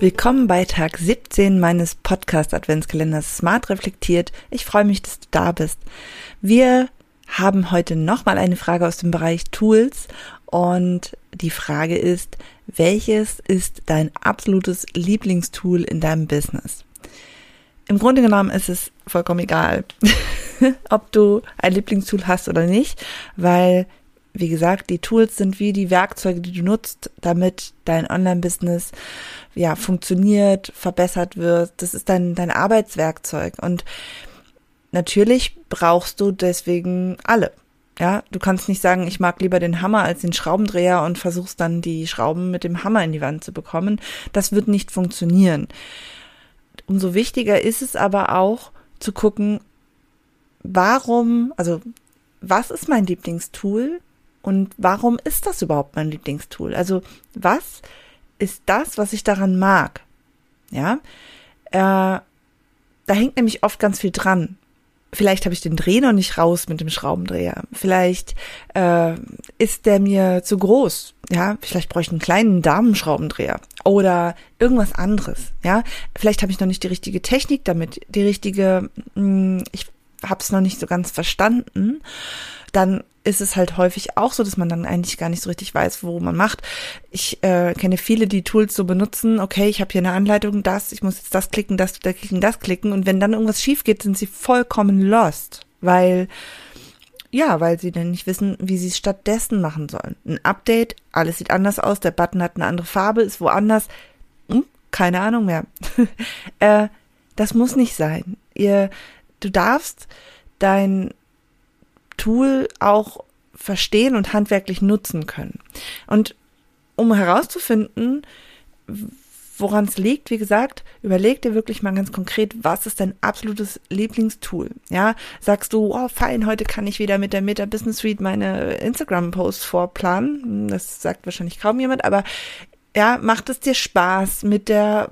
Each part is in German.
Willkommen bei Tag 17 meines Podcast Adventskalenders Smart Reflektiert. Ich freue mich, dass du da bist. Wir haben heute nochmal eine Frage aus dem Bereich Tools und die Frage ist, welches ist dein absolutes Lieblingstool in deinem Business? Im Grunde genommen ist es vollkommen egal, ob du ein Lieblingstool hast oder nicht, weil wie gesagt, die Tools sind wie die Werkzeuge, die du nutzt, damit dein Online-Business ja funktioniert, verbessert wird. Das ist dein, dein Arbeitswerkzeug. Und natürlich brauchst du deswegen alle. Ja, du kannst nicht sagen, ich mag lieber den Hammer als den Schraubendreher und versuchst dann die Schrauben mit dem Hammer in die Wand zu bekommen. Das wird nicht funktionieren. Umso wichtiger ist es aber auch zu gucken, warum, also was ist mein Lieblingstool und warum ist das überhaupt mein Lieblingstool? Also was ist das, was ich daran mag? Ja, äh, da hängt nämlich oft ganz viel dran. Vielleicht habe ich den Dreh noch nicht raus mit dem Schraubendreher. Vielleicht äh, ist der mir zu groß. Ja, vielleicht bräuchte ich einen kleinen Damenschraubendreher oder irgendwas anderes. Ja, vielleicht habe ich noch nicht die richtige Technik damit, die richtige. Mh, hm, ich habe es noch nicht so ganz verstanden. Dann ist es halt häufig auch so, dass man dann eigentlich gar nicht so richtig weiß, wo man macht. Ich äh, kenne viele, die Tools so benutzen, okay, ich habe hier eine Anleitung, das, ich muss jetzt das klicken, das, da klicken, das klicken und wenn dann irgendwas schief geht, sind sie vollkommen lost, weil ja, weil sie dann nicht wissen, wie sie es stattdessen machen sollen. Ein Update, alles sieht anders aus, der Button hat eine andere Farbe, ist woanders, hm, keine Ahnung mehr. äh, das muss nicht sein. Ihr, du darfst dein Tool auch verstehen und handwerklich nutzen können. Und um herauszufinden, woran es liegt, wie gesagt, überleg dir wirklich mal ganz konkret, was ist dein absolutes Lieblingstool? Ja, sagst du, oh fein, heute kann ich wieder mit der Meta Business Suite meine Instagram Posts vorplanen. Das sagt wahrscheinlich kaum jemand, aber ja, macht es dir Spaß mit der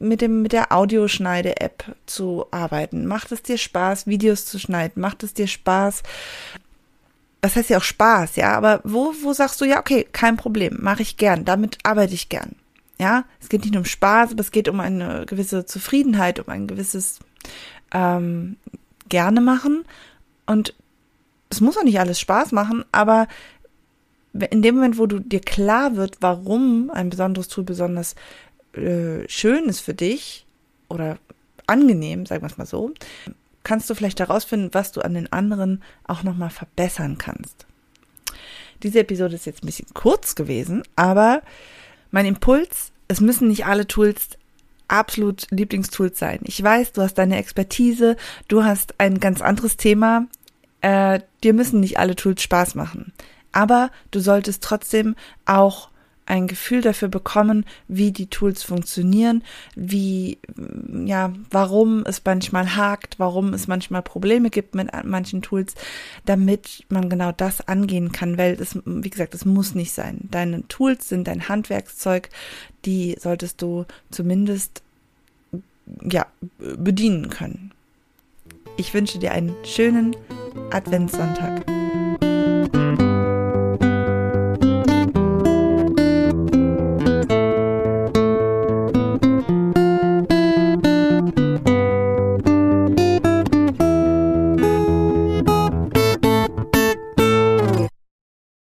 mit dem mit der Audioschneide App zu arbeiten? Macht es dir Spaß Videos zu schneiden? Macht es dir Spaß das heißt ja auch Spaß, ja, aber wo wo sagst du ja, okay, kein Problem, mache ich gern, damit arbeite ich gern. Ja, es geht nicht nur um Spaß, aber es geht um eine gewisse Zufriedenheit, um ein gewisses ähm, gerne machen und es muss auch nicht alles Spaß machen, aber in dem Moment, wo du dir klar wird, warum ein besonderes Tool besonders äh, schön ist für dich oder angenehm, sagen wir es mal so, kannst du vielleicht herausfinden, was du an den anderen auch nochmal verbessern kannst. Diese Episode ist jetzt ein bisschen kurz gewesen, aber mein Impuls, es müssen nicht alle Tools absolut Lieblingstools sein. Ich weiß, du hast deine Expertise, du hast ein ganz anderes Thema. Äh, dir müssen nicht alle Tools Spaß machen. Aber du solltest trotzdem auch ein Gefühl dafür bekommen, wie die Tools funktionieren, wie, ja, warum es manchmal hakt, warum es manchmal Probleme gibt mit manchen Tools, damit man genau das angehen kann, weil es, wie gesagt, es muss nicht sein. Deine Tools sind dein Handwerkszeug, die solltest du zumindest, ja, bedienen können. Ich wünsche dir einen schönen Adventssonntag.